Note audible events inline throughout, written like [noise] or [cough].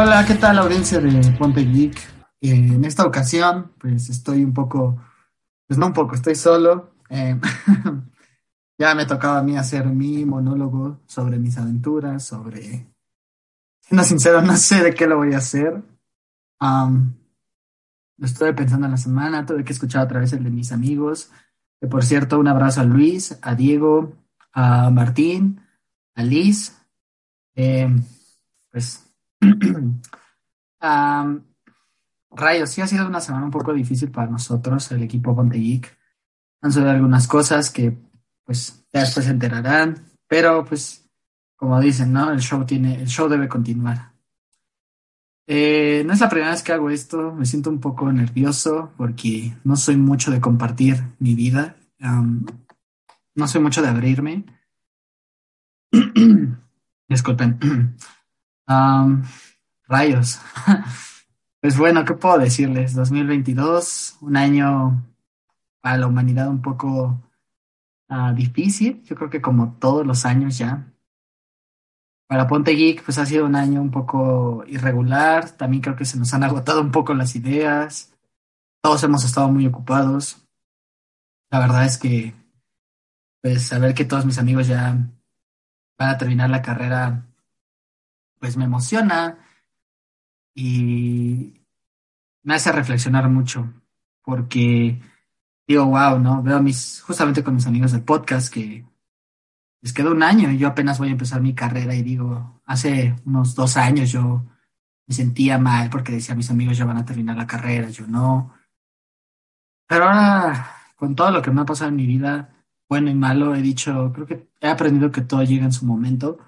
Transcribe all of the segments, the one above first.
Hola, ¿qué tal audiencia de Ponte Geek? Eh, en esta ocasión, pues estoy un poco, pues no un poco, estoy solo. Eh, [laughs] ya me tocaba a mí hacer mi monólogo sobre mis aventuras, sobre... Siendo sincero, no sé de qué lo voy a hacer. lo estuve pensando en la semana, tuve que escuchar otra vez el de mis amigos. Que por cierto, un abrazo a Luis, a Diego, a Martín, a Liz. Eh, pues [clears throat] rayos, sí ha sido una semana un poco difícil para nosotros, el equipo Ponte Geek. Han sucedido algunas cosas que pues ya después se enterarán, pero pues como dicen, ¿no? El show tiene, el show debe continuar. Eh, no es la primera vez que hago esto, me siento un poco nervioso porque no soy mucho de compartir mi vida, no soy mucho de abrirme. [clears throat] Disculpen. [clears throat] rayos. [laughs] Pues bueno, ¿qué puedo decirles? 2022, un año para la humanidad un poco ah, difícil, yo creo que como todos los años ya. Para Ponte Geek, pues ha sido un año un poco irregular, también creo que se nos han agotado un poco las ideas, todos hemos estado muy ocupados. La verdad es que, pues, saber que todos mis amigos ya van a terminar la carrera pues me emociona y me hace reflexionar mucho, porque digo, wow, ¿no? Veo mis, justamente con mis amigos del podcast que les quedó un año y yo apenas voy a empezar mi carrera y digo, hace unos dos años yo me sentía mal porque decía mis amigos ya van a terminar la carrera, yo no. Pero ahora, con todo lo que me ha pasado en mi vida, bueno y malo, he dicho, creo que he aprendido que todo llega en su momento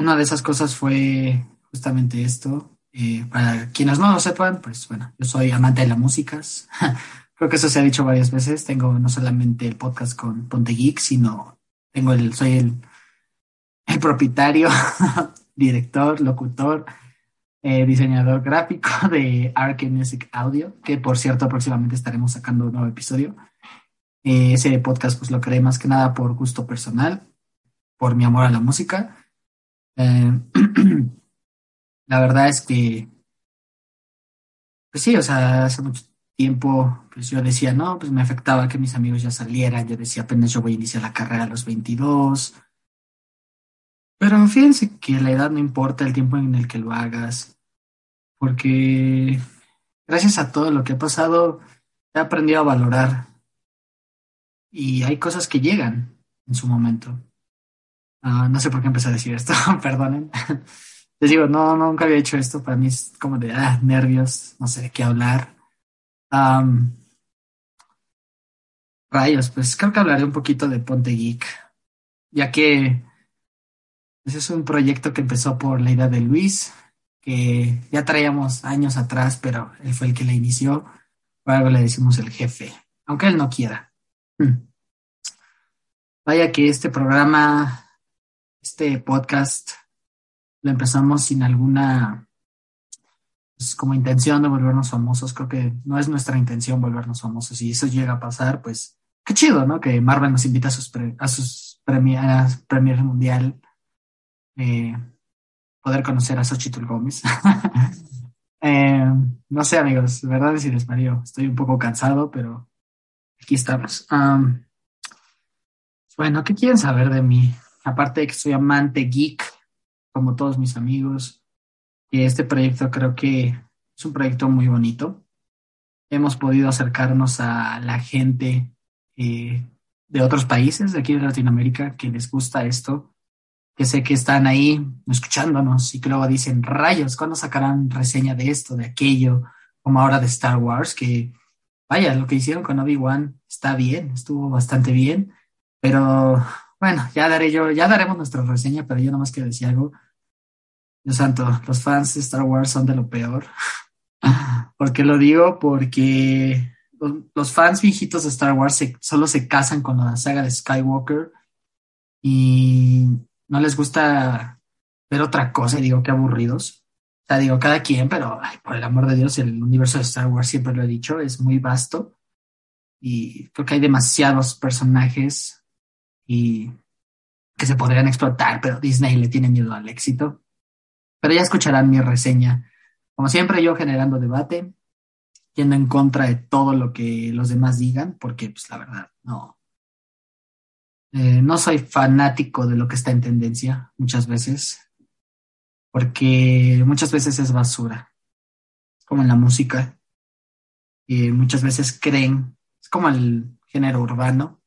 una de esas cosas fue justamente esto. Eh, para quienes no lo sepan, pues bueno, yo soy amante de las músicas. [laughs] Creo que eso se ha dicho varias veces. Tengo no solamente el podcast con Ponte Geek, sino tengo el, soy el, el propietario, [laughs] director, locutor, eh, diseñador gráfico [laughs] de Arke Music Audio, que por cierto próximamente estaremos sacando un nuevo episodio. Eh, ese podcast pues lo creé más que nada por gusto personal, por mi amor a la música eh, [clears throat] la verdad es que, pues sí, o sea, hace mucho tiempo, pues yo decía, no, pues me afectaba que mis amigos ya salieran, yo decía, apenas yo voy a iniciar la carrera a los 22. Pero fíjense que la edad no importa el tiempo en el que lo hagas, porque gracias a todo lo que he pasado, he aprendido a valorar y hay cosas que llegan en su momento. Ah, no sé por qué empecé a decir esto, [laughs] perdonen. Les digo, no, nunca había hecho esto. Para mí es como de ah, nervios, no sé de qué hablar. rayos, pues creo que hablaré un poquito de Ponte Geek, ya que ese es un proyecto que empezó por la idea de Luis, que ya traíamos años atrás, pero él fue el que la inició. Por algo le decimos el jefe, aunque él no quiera. Hmm. Vaya que este programa este podcast lo empezamos sin alguna pues, como intención de volvernos famosos. Creo que no es nuestra intención volvernos famosos. Y eso llega a pasar, pues qué chido, ¿no? Que Marvel nos invita a sus, a sus premias, mundial. Eh, poder conocer a Xochitl Gómez. [laughs] Eh, no sé, amigos, verdad es les Mario. Estoy un poco cansado, pero aquí estamos. bueno, ¿qué quieren saber de mí? Aparte de que soy amante geek, como todos mis amigos, este proyecto creo que es un proyecto muy bonito. Hemos podido acercarnos a la gente eh, de otros países, de aquí de Latinoamérica, que les gusta esto, que sé que están ahí escuchándonos y que luego dicen, rayos, ¿cuándo sacarán reseña de esto, de aquello? Como ahora de Star Wars, que vaya, lo que hicieron con Obi-Wan está bien, estuvo bastante bien, pero bueno, ya daré yo, ya daremos nuestra reseña, pero yo nomás quiero decir algo. Dios santo, los fans de Star Wars son de lo peor. [laughs] ¿Por qué lo digo? Porque los, fans viejitos de Star Wars solo se casan con la saga de Skywalker y no les gusta ver otra cosa y digo, qué aburridos. O sea, digo, cada quien, pero por el amor de Dios, el universo de Star Wars, siempre lo he dicho, es muy vasto y creo que hay demasiados personajes y que se podrían explotar, pero Disney le tiene miedo al éxito. Pero ya escucharán mi reseña. Como siempre, yo generando debate, yendo en contra de todo lo que los demás digan, porque pues la verdad, no. Eh, no soy fanático de lo que está en tendencia muchas veces, porque muchas veces es basura, como en la música. Y muchas veces creen, es como el género urbano.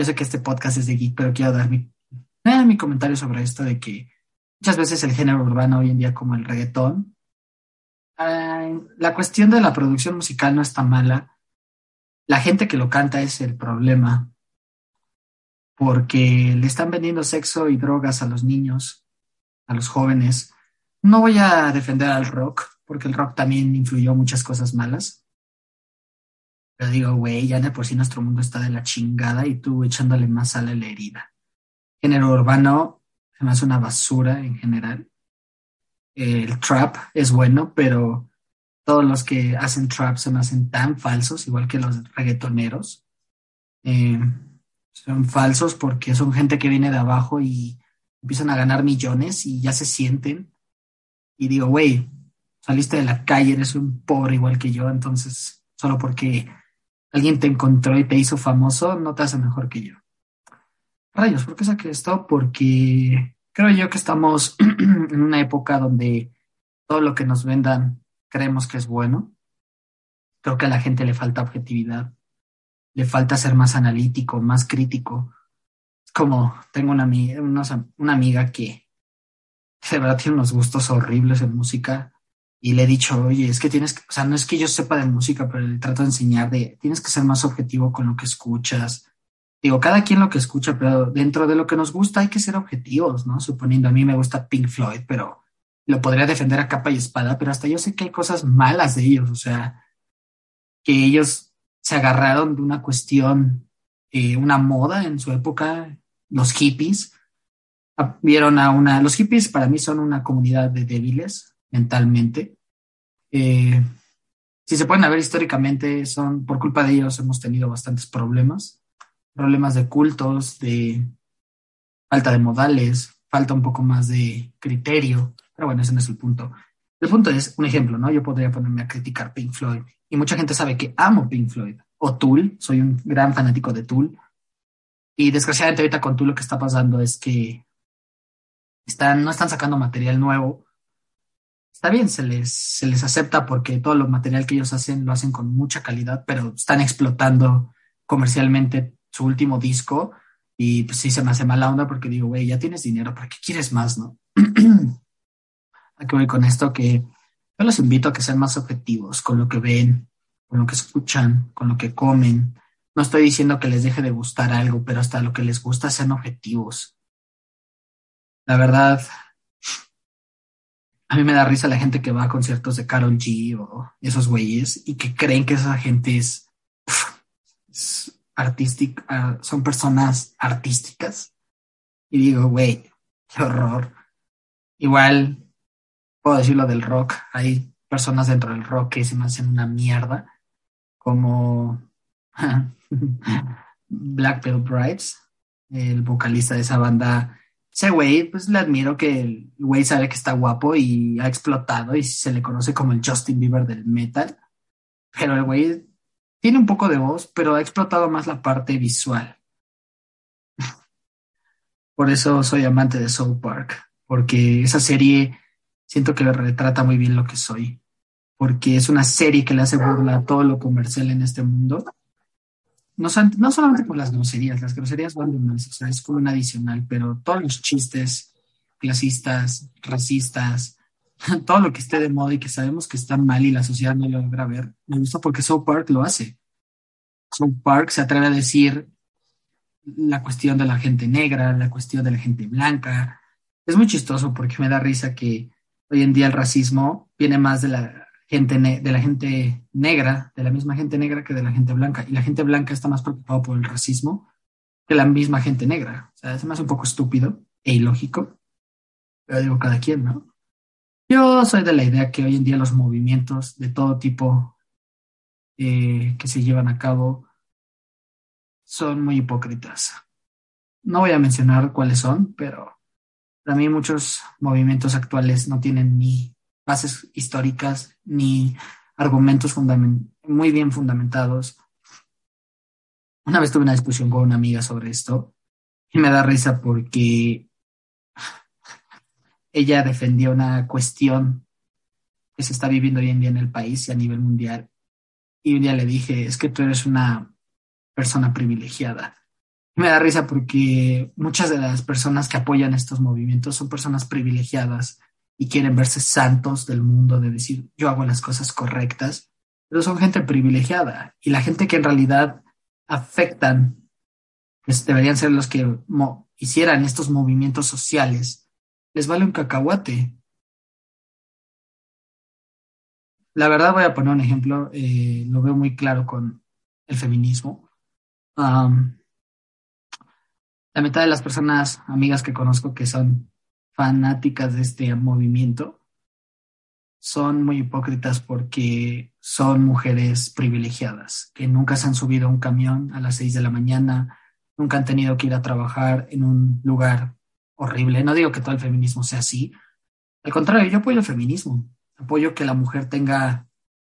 Yo sé que este podcast es de geek, pero quiero dar mi, mi comentario sobre esto de que muchas veces el género urbano hoy en día, como el reggaetón, eh, la cuestión de la producción musical no está mala. La gente que lo canta es el problema, porque le están vendiendo sexo y drogas a los niños, a los jóvenes. No voy a defender al rock, porque el rock también influyó muchas cosas malas. Pero digo, güey, ya de por sí nuestro mundo está de la chingada y tú echándole más sal a la herida. Género urbano se me hace una basura en general el trap es bueno, pero todos los que hacen trap se me hacen tan falsos, igual que los reggaetoneros. Eh, son falsos porque son gente que viene de abajo y empiezan a ganar millones y ya se sienten. Y digo, güey, saliste de la calle, eres un pobre igual que yo, entonces solo porque alguien te encontró y te hizo famoso, no te hace mejor que yo. Rayos, ¿por qué saqué esto? Porque Creo yo que estamos [clears throat] en una época donde todo lo que nos vendan creemos que es bueno. Creo que a la gente le falta objetividad, le falta ser más analítico, más crítico. Como tengo una, una amiga que de verdad tiene unos gustos horribles en música y le he dicho, oye, es que tienes que, o sea, no es que yo sepa de música, pero le trato de enseñar de, tienes que ser más objetivo con lo que escuchas, digo, cada quien lo que escucha, pero dentro de lo que nos gusta hay que ser objetivos, ¿no? Suponiendo a mí me gusta Pink Floyd, pero lo podría defender a capa y espada, pero hasta yo sé que hay cosas malas de ellos, o sea, que ellos se agarraron de una cuestión, eh, una moda en su época, los hippies, vieron a una, los hippies para mí son una comunidad de débiles mentalmente. Eh, si se pueden ver históricamente, son por culpa de ellos hemos tenido bastantes problemas problemas de cultos, de falta de modales, falta un poco más de criterio, pero bueno, ese no es el punto. El punto es, un ejemplo, ¿no? Yo podría ponerme a criticar Pink Floyd y mucha gente sabe que amo Pink Floyd o Tool, soy un gran fanático de Tool y desgraciadamente ahorita con Tool lo que está pasando es que están, no están sacando material nuevo. Está bien, se les, se les acepta porque todo lo material que ellos hacen lo hacen con mucha calidad, pero están explotando comercialmente su último disco y pues sí se me hace mala onda porque digo, güey, ya tienes dinero, ¿para qué quieres más, no? [clears throat] ¿A qué voy con esto? Que yo los invito a que sean más objetivos con lo que ven, con lo que escuchan, con lo que comen. No estoy diciendo que les deje de gustar algo, pero hasta lo que les gusta sean objetivos. La verdad, a mí me da risa la gente que va a conciertos de Carol G o esos güeyes y que creen que esa gente es artística, ah, son personas artísticas. Y digo, güey, qué horror. Igual puedo decir lo del rock. Hay personas dentro del rock que se me hacen una mierda, como [laughs] Black Veil Brides, el vocalista de esa banda. Ese güey, pues le admiro que el güey sabe que está guapo y ha explotado y se le conoce como el Justin Bieber del metal. Pero el güey tiene un poco de voz, pero ha explotado más la parte visual. [laughs] Por eso soy amante de Soul Park, porque esa serie siento que retrata muy bien lo que soy, porque es una serie que le hace burla a todo lo comercial en este mundo. No, no solamente por las groserías, las groserías van de más, o sea, es como un adicional, pero todos los chistes clasistas, racistas, [laughs] todo lo que esté de moda y que sabemos que está mal y la sociedad no lo logra ver, me gusta porque South Park lo hace. South Park se atreve a decir la cuestión de la gente negra, la cuestión de la gente blanca. Es muy chistoso porque me da risa que hoy en día el racismo viene más de la gente de la gente negra, de la misma gente negra que de la gente blanca. Y la gente blanca está más preocupada por el racismo que la misma gente negra. O sea, es más un poco estúpido e ilógico. Pero digo, cada quien, ¿no? Yo soy de la idea que hoy en día los movimientos de todo tipo eh, que se llevan a cabo son muy hipócritas. No voy a mencionar cuáles son, pero Para mí muchos movimientos actuales no tienen ni bases históricas ni argumentos muy bien fundamentados. Una vez tuve una discusión con una amiga sobre esto y me da risa porque ella defendía una cuestión que se está viviendo hoy en día en el país y a nivel mundial. Y un día le dije, es que tú eres una persona privilegiada. Me da risa porque muchas de las personas que apoyan estos movimientos son personas privilegiadas y quieren verse santos del mundo, de decir, yo hago las cosas correctas, pero son gente privilegiada y la gente que en realidad afectan, pues deberían ser los que hicieran estos movimientos sociales, les vale un cacahuate. La verdad voy a poner un ejemplo, eh, lo veo muy claro con el feminismo. la mitad de las personas, amigas que conozco que son fanáticas de este movimiento, son muy hipócritas porque son mujeres privilegiadas, que nunca se han subido a un camión a las seis de la mañana, nunca han tenido que ir a trabajar en un lugar horrible. No digo que todo el feminismo sea así. Al contrario, yo apoyo el feminismo. Apoyo que la mujer tenga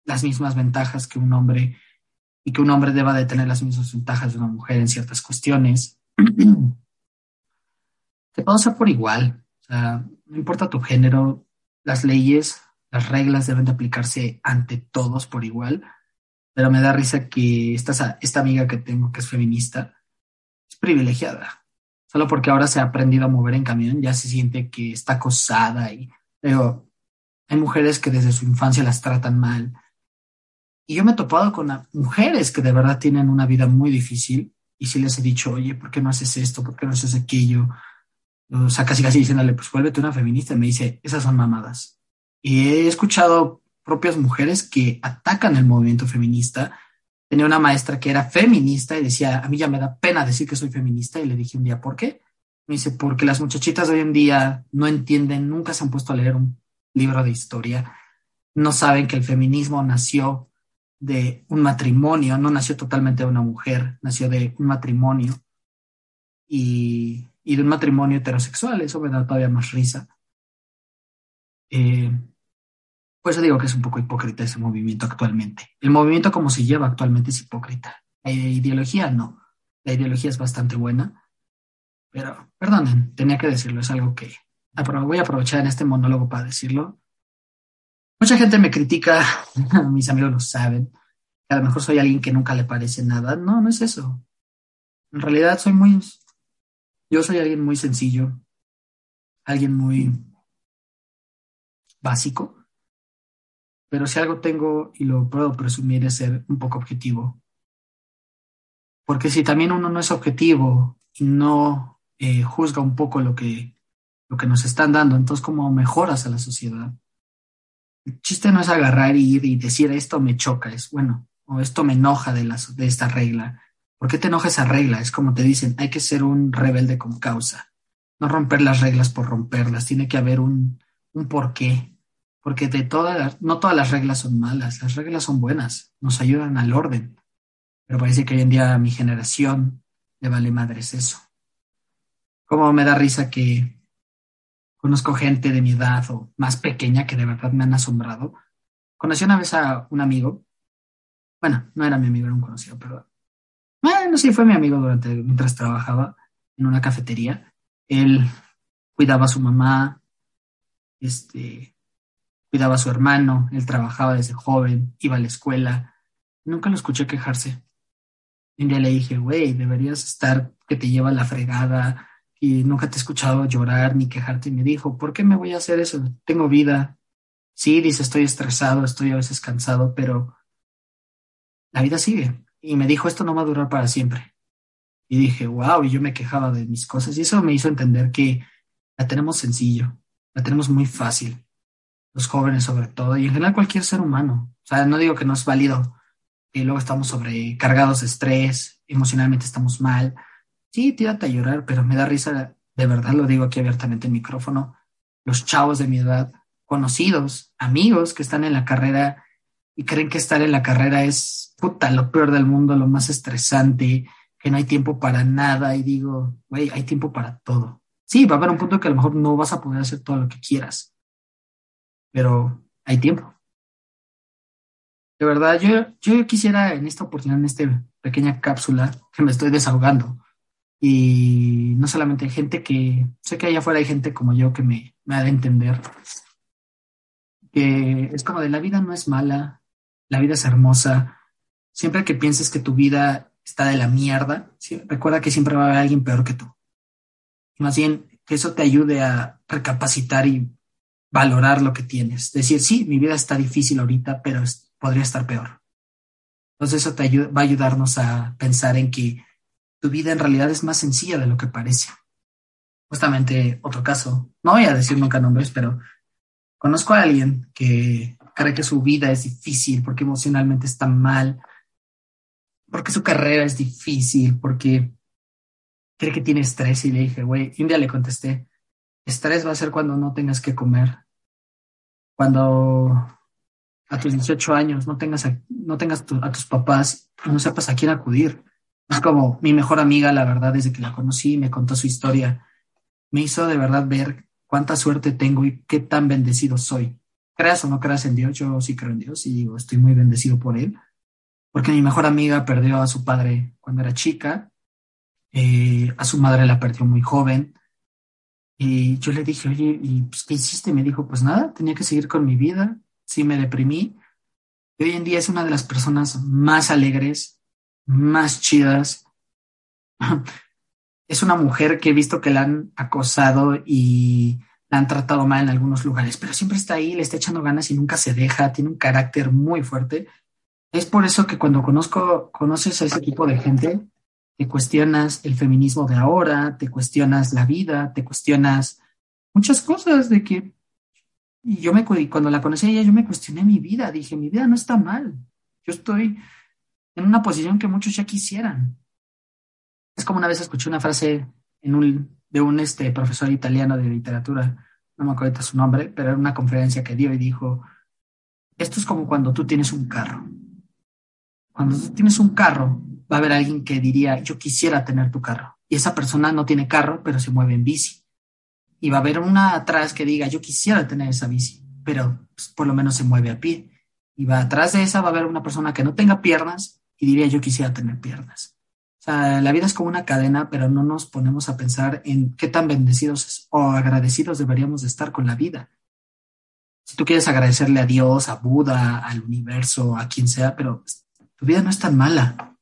las mismas ventajas que un hombre y que un hombre deba de tener las mismas ventajas de una mujer en ciertas cuestiones. Te puedo ser por igual. O sea, no importa tu género, las leyes, las reglas deben de aplicarse ante todos por igual. Pero me da risa que esta, esta amiga que tengo, que es feminista, es privilegiada solo porque ahora se ha aprendido a mover en camión, ya se siente que está acosada y digo, hay mujeres que desde su infancia las tratan mal. Y yo me he topado con mujeres que de verdad tienen una vida muy difícil y sí les he dicho, oye, ¿por qué no haces esto? ¿Por qué no haces aquello? O sea, casi casi diciéndole, pues vuélvete una feminista. Y me dice, esas son mamadas. Y he escuchado propias mujeres que atacan el movimiento feminista tenía una maestra que era feminista y decía, a mí ya me da pena decir que soy feminista y le dije un día, ¿por qué? Me dice, porque las muchachitas de hoy en día no entienden, nunca se han puesto a leer un libro de historia, no saben que el feminismo nació de un matrimonio, no nació totalmente de una mujer, nació de un matrimonio y, de un matrimonio heterosexual, eso me da todavía más risa. Eh, por eso digo que es un poco hipócrita ese movimiento actualmente. El movimiento como se lleva actualmente es hipócrita. La ideología no. La ideología es bastante buena. Pero, perdonen, tenía que decirlo. Es algo que voy a aprovechar en este monólogo para decirlo. Mucha gente me critica, [laughs] mis amigos lo saben, que a lo mejor soy alguien que nunca le parece nada. No, no es eso. En realidad soy muy... Yo soy alguien muy sencillo, alguien muy básico pero si algo tengo y lo puedo presumir es ser un poco objetivo. Porque si también uno no es objetivo y no eh, juzga un poco lo que, lo que nos están dando, entonces ¿cómo mejoras a la sociedad? El chiste no es agarrar y ir y decir esto me choca, es bueno, o esto me enoja de, de esta regla. ¿Por qué te enoja esa regla? Es como te dicen, hay que ser un rebelde con causa. No romper las reglas por romperlas, tiene que haber un, un porqué porque de todas no todas las reglas son malas, las reglas son buenas, nos ayudan al orden. Pero parece que hoy en día a mi generación le vale madres eso. Como me da risa que conozco gente de mi edad o más pequeña que de verdad me han asombrado. Conocí una vez a un amigo, bueno, no era mi amigo, era un conocido, pero bueno, sí fue mi amigo durante mientras trabajaba en una cafetería. Él cuidaba a su mamá, este, cuidaba a su hermano, él trabajaba desde joven, iba a la escuela. Nunca lo escuché quejarse. Un día le dije, güey, deberías estar que te lleva la fregada y nunca te he escuchado llorar ni quejarte. Y me dijo, ¿por qué me voy a hacer eso? Tengo vida. Sí, dice, estoy estresado, estoy a veces cansado, pero la vida sigue. Y me dijo, esto no va a durar para siempre. Y dije, wow, y yo me quejaba de mis cosas. Y eso me hizo entender que la tenemos sencillo, la tenemos muy fácil los jóvenes sobre todo, y en general cualquier ser humano. O sea, no digo que no es válido, que luego estamos sobrecargados de estrés, emocionalmente estamos mal. Sí, tírate a llorar, pero me da risa, de verdad lo digo aquí abiertamente en micrófono, los chavos de mi edad, conocidos, amigos que están en la carrera y creen que estar en la carrera es puta, lo peor del mundo, lo más estresante, que no hay tiempo para nada. Y digo, güey, hay tiempo para todo. Sí, va a haber un punto que a lo mejor no vas a poder hacer todo lo que quieras, pero hay tiempo. De verdad, yo, yo quisiera en esta oportunidad, en esta pequeña cápsula, que me estoy desahogando, y no solamente hay gente que, sé que allá afuera hay gente como yo que me, me ha de entender, que es como de la vida no es mala, la vida es hermosa, siempre que pienses que tu vida está de la mierda, recuerda que siempre va a haber alguien peor que tú. Más bien, que eso te ayude a recapacitar y valorar lo que tienes. Decir, sí, mi vida está difícil ahorita, pero podría estar peor. Entonces eso te va a ayudarnos a pensar en que tu vida en realidad es más sencilla de lo que parece. Justamente otro caso, no voy a decir nunca nombres, pero conozco a alguien que cree que su vida es difícil porque emocionalmente está mal, porque su carrera es difícil, porque cree que tiene estrés y le dije, güey, un día le contesté, estrés va a ser cuando no tengas que comer, cuando a tus 18 años no tengas a, no tengas a tus papás no sepas a quién acudir. Es como mi mejor amiga, la verdad, desde que la conocí, me contó su historia, me hizo de verdad ver cuánta suerte tengo y qué tan bendecido soy. Creas o no creas en Dios, yo sí creo en Dios y digo, estoy muy bendecido por él, porque mi mejor amiga perdió a su padre cuando era chica eh, a su madre la perdió muy joven. Y yo le dije, oye, ¿y pues, qué hiciste? Me dijo, pues nada, tenía que seguir con mi vida. Sí, me deprimí. Y hoy en día es una de las personas más alegres, más chidas. [laughs] es una mujer que he visto que la han acosado y han tratado mal en algunos lugares, pero siempre está ahí, le está echando ganas y nunca se deja, tiene un carácter muy fuerte. Es por eso que cuando conozco, conoces a ese tipo de gente, te cuestionas el feminismo de ahora, te cuestionas la vida, te cuestionas muchas cosas de que y yo me cuando la conocí a ella yo me cuestioné mi vida, dije, mi vida no está mal. Yo estoy en una posición que muchos ya quisieran. Es como una vez escuché una frase en un, de un este, profesor italiano de literatura, no me acuerdo su nombre, pero era una conferencia que dio y dijo, esto es como cuando tú tienes un carro. Cuando tú tienes un carro, va a haber alguien que diría, yo quisiera tener tu carro. Y esa persona no tiene carro, pero se mueve en bici. Y va a haber una atrás que diga, yo quisiera tener esa bici, pero pues, por lo menos se mueve a pie. Y va atrás de esa va a haber una persona que no tenga piernas y diría, yo quisiera tener piernas. Sea, la vida es como una cadena, pero no nos ponemos a pensar en qué tan bendecidos o agradecidos deberíamos de estar con la vida. Si tú quieres agradecerle a Dios, a Buda, al universo, a quien sea, pero pues, tu vida no es tan mala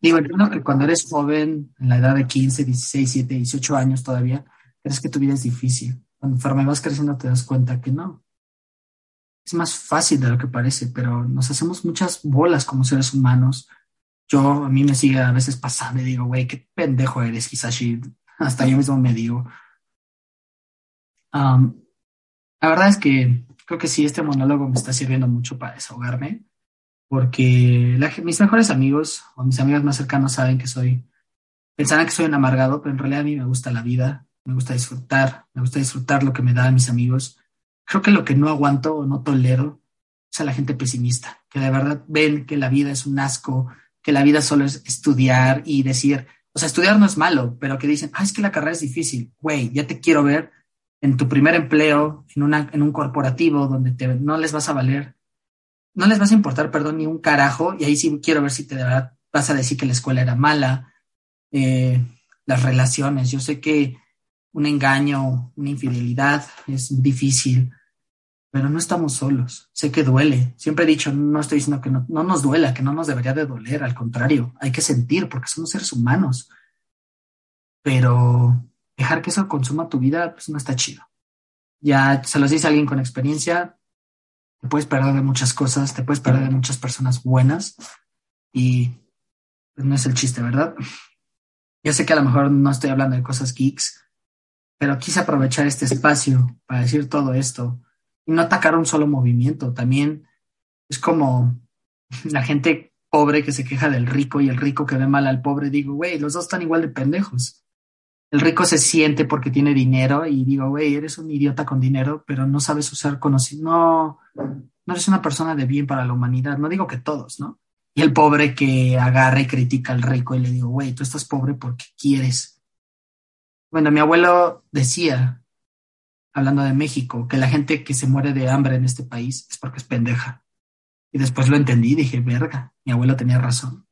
Digo, entiendo que cuando eres joven, en la edad de 15, 16, 17, 18 años todavía, crees que tu vida es difícil. Conforme vas creciendo te das cuenta que no. Es más fácil de lo que parece, pero nos hacemos muchas bolas como seres humanos. Yo, a mí me sigue a veces pasando y digo, güey, qué pendejo eres, Hisashi. Hasta yo mismo me digo. la verdad es que creo que sí, este monólogo me está sirviendo mucho para desahogarme porque mis mejores amigos o mis amigos más cercanos saben que soy, pensarán que soy un amargado, pero en realidad a mí me gusta la vida, me gusta disfrutar, me gusta disfrutar lo que me dan mis amigos. Creo que lo que no aguanto o no tolero es a la gente pesimista, que de verdad ven que la vida es un asco, que la vida solo es estudiar y decir, o sea, estudiar no es malo, pero que dicen, ah, es que la carrera es difícil, güey, ya te quiero ver en tu primer empleo, en, una, en un corporativo donde te, no les vas a valer no les vas a importar, perdón, ni un carajo, y ahí sí quiero ver si te vas a decir que la escuela era mala, eh, las relaciones, yo sé que un engaño, una infidelidad es difícil, pero no estamos solos, sé que duele, siempre he dicho, no estoy diciendo que no, no nos duela, que no nos debería de doler, al contrario, hay que sentir porque somos seres humanos, pero dejar que eso consuma tu vida, pues no está chido. Ya se los dice alguien con experiencia, te puedes perder de muchas cosas, te puedes perder de muchas personas buenas y pues, no es el chiste, ¿verdad? Yo sé que a lo mejor no estoy hablando de cosas geeks, pero quise aprovechar este espacio para decir todo esto y no atacar un solo movimiento. También es como [laughs] la gente pobre que se queja del rico y el rico que ve mal al pobre. Digo, güey, los dos están igual de pendejos el rico se siente porque tiene dinero y digo, güey, eres un idiota con dinero, pero no sabes usar conocimiento, no, no eres una persona de bien para la humanidad, no digo que todos, ¿no? Y el pobre que agarra y critica al rico y le digo, güey, tú estás pobre porque quieres. Bueno, mi abuelo decía, hablando de México, que la gente que se muere de hambre en este país es porque es pendeja. Y después lo entendí, dije, verga, mi abuelo tenía razón.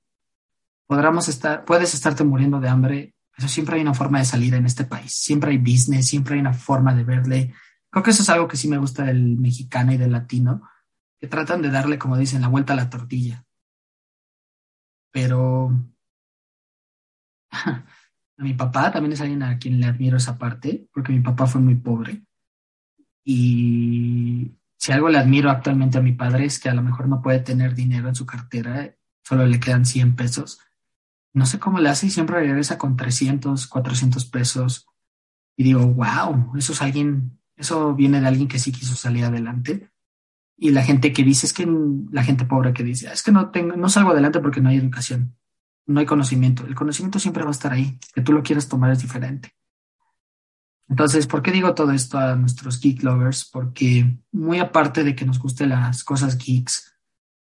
Podremos estar, puedes estarte muriendo de hambre, pero siempre hay una forma de salir en este país. Siempre hay business, siempre hay una forma de verle. Creo que eso es algo que sí me gusta del mexicano y del latino, que tratan de darle, como dicen, la vuelta a la tortilla. Pero [laughs] a mi papá también es alguien a quien le admiro esa parte, porque mi papá fue muy pobre. Y si algo le admiro actualmente a mi padre es que a lo mejor no puede tener dinero en su cartera, solo le quedan 100 pesos. No sé cómo le hace y siempre regresa con 300, 400 pesos. Y digo, wow, eso es alguien, eso viene de alguien que sí quiso salir adelante. Y la gente que dice, es que la gente pobre que dice, es que no tengo, no salgo adelante porque no hay educación, no hay conocimiento. El conocimiento siempre va a estar ahí, que tú lo quieras tomar es diferente. Entonces, ¿por qué digo todo esto a nuestros geek lovers? Porque muy aparte de que nos gusten las cosas geeks,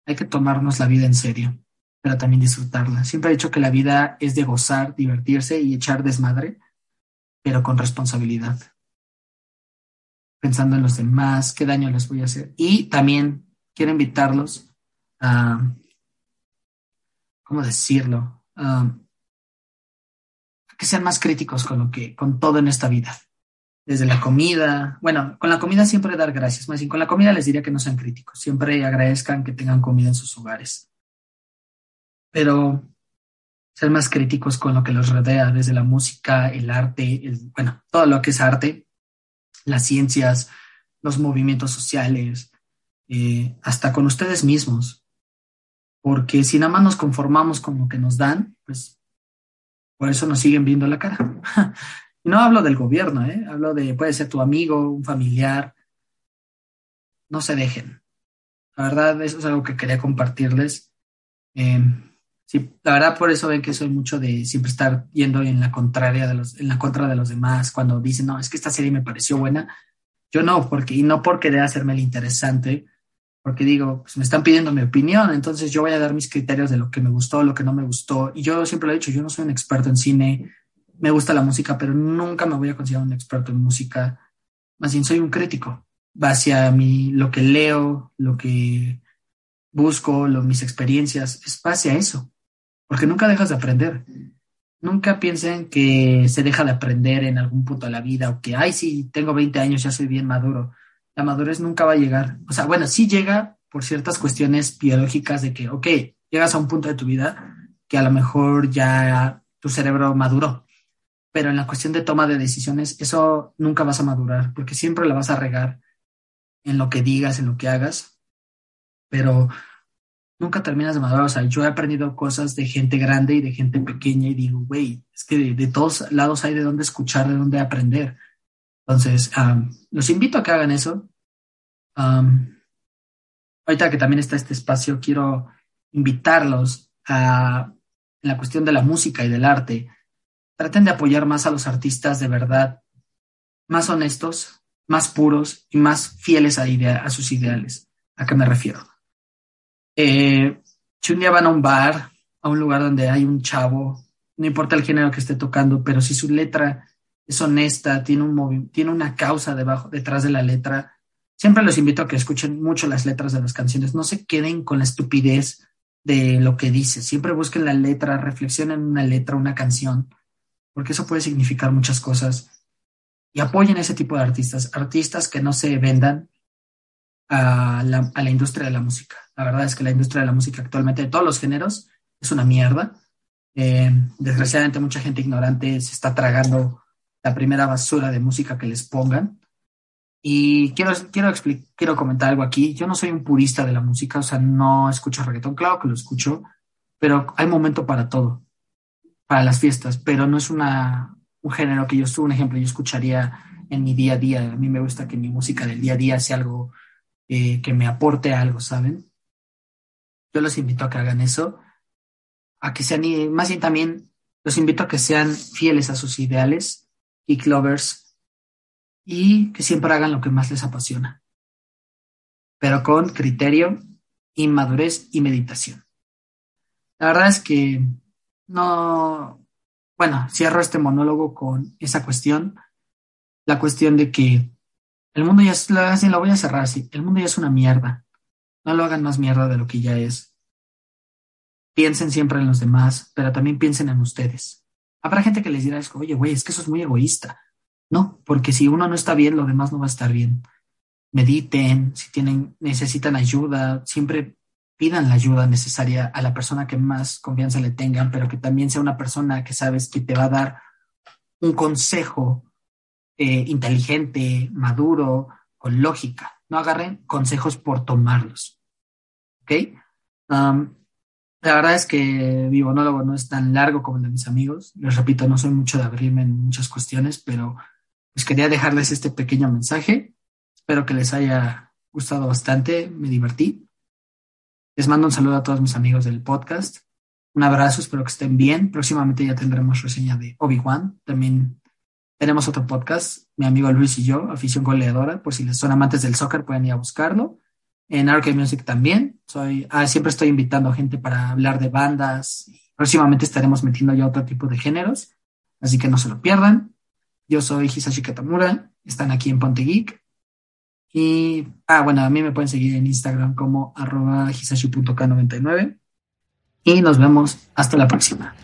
hay que tomarnos la vida en serio, pero también disfrutarla. Siempre he dicho que la vida es de gozar, divertirse y echar desmadre, pero con responsabilidad. Pensando en los demás, qué daño les voy a hacer. Y también quiero invitarlos a, ¿cómo decirlo? Que sean más críticos con lo que, con todo en esta vida desde la comida. Bueno, con la comida siempre dar gracias. Más bien, con la comida les diría que no sean críticos. Siempre agradezcan que tengan comida en sus hogares. Pero ser más críticos con lo que los rodea, desde la música, el arte, bueno, todo lo que es arte, las ciencias, los movimientos sociales, eh, hasta con ustedes mismos. Porque si nada más nos conformamos con lo que nos dan, pues por eso nos siguen viendo la cara. [laughs] no hablo del gobierno, ¿eh? hablo de, puede ser tu amigo, un familiar. No se dejen. La verdad, eso es algo que quería compartirles. Em, sí, la verdad, por eso ven que soy mucho de siempre estar yendo en la contraria de los, en la contra de los demás cuando dicen, no, es que esta serie me pareció buena. Yo no, porque, y no por querer hacerme el interesante, porque digo, pues me están pidiendo mi opinión, entonces yo voy a dar mis criterios de lo que me gustó, lo que no me gustó. Y yo siempre lo he dicho, yo no soy un experto en cine, me gusta la música, pero nunca me voy a considerar un experto en música. Más bien soy un crítico. Hacia mí, lo que leo, lo que busco, lo, mis experiencias, es base a eso. Porque nunca dejas de aprender. Nunca piensen que se deja de aprender en algún punto de la vida o que, ay, sí, tengo 20 años, ya soy bien maduro. La madurez nunca va a llegar. O sea, bueno, sí llega por ciertas cuestiones biológicas de que, ok, llegas a un punto de tu vida que a lo mejor ya tu cerebro maduró pero en la cuestión de toma de decisiones, eso nunca vas a madurar, porque siempre la vas a regar en lo que digas, en lo que hagas, pero nunca terminas de madurar. O sea, yo he aprendido cosas de gente grande y de gente pequeña y digo, güey, es que de, todos lados hay de dónde escuchar, de dónde aprender. Entonces, los invito a que hagan eso. ahorita que también está este espacio, quiero invitarlos a la cuestión de la música y del arte traten de apoyar más a los artistas de verdad, más honestos, más puros y más fieles a, a sus ideales. ¿A qué me refiero? Eh, si un día van a un bar, a un lugar donde hay un chavo, no importa el género que esté tocando, pero si su letra es honesta, tiene, un tiene una causa debajo, detrás de la letra, siempre los invito a que escuchen mucho las letras de las canciones. No se queden con la estupidez de lo que dice. Siempre busquen la letra, reflexionen en una letra, una canción porque eso puede significar muchas cosas. Y apoyen ese tipo de artistas, artistas que no se vendan a la, industria de la música. La verdad es que la industria de la música actualmente, de todos los géneros, es una mierda. Eh, desgraciadamente mucha gente ignorante se está tragando la primera basura de música que les pongan. Y quiero, quiero, quiero comentar algo aquí. Yo no soy un purista de la música, o sea, no escucho reggaetón, claro que lo escucho, pero hay momento para todo para las fiestas, pero no es una, un género que yo, un ejemplo, yo escucharía en mi día a día. A mí me gusta que mi música del día a día sea algo eh, que me aporte algo, ¿saben? Yo los invito a que hagan eso, a que sean, más bien también los invito a que sean fieles a sus ideales, y lovers, y que siempre hagan lo que más les apasiona, pero con criterio, inmadurez y meditación. La verdad es que no, bueno, cierro este monólogo con esa cuestión, la cuestión de que el mundo ya es, así lo voy a cerrar así, el mundo ya es una mierda. No lo hagan más mierda de lo que ya es. Piensen siempre en los demás, pero también piensen en ustedes. Habrá gente que les dirá, oye, güey, es que eso es muy egoísta. No, porque si uno no está bien, lo demás no va a estar bien. Mediten, si tienen, necesitan ayuda, siempre pidan la ayuda necesaria a la persona que más confianza le tengan, pero que también sea una persona que sabes que te va a dar un consejo eh, inteligente, maduro, con lógica. No agarren consejos por tomarlos. ¿Ok? Um, la verdad es que mi monólogo no es tan largo como el de mis amigos. Les repito, no soy mucho de abrirme en muchas cuestiones, pero pues quería dejarles este pequeño mensaje. Espero que les haya gustado bastante. Me divertí. Les mando un saludo a todos mis amigos del podcast. Un abrazo, espero que estén bien. Próximamente ya tendremos reseña de Obi-Wan. También tenemos otro podcast, mi amigo Luis y yo, Afición Goleadora. Por si les son amantes del soccer, pueden ir a buscarlo. En Arcade Music también. Soy, ah, siempre estoy invitando gente para hablar de bandas. Próximamente estaremos metiendo ya otro tipo de géneros. Así que no se lo pierdan. Yo soy Hisashi Katamura. Están aquí en Ponte Geek. Y, ah, bueno, a mí me pueden seguir en Instagram como arroba hisashi.k99. Y nos vemos hasta la próxima.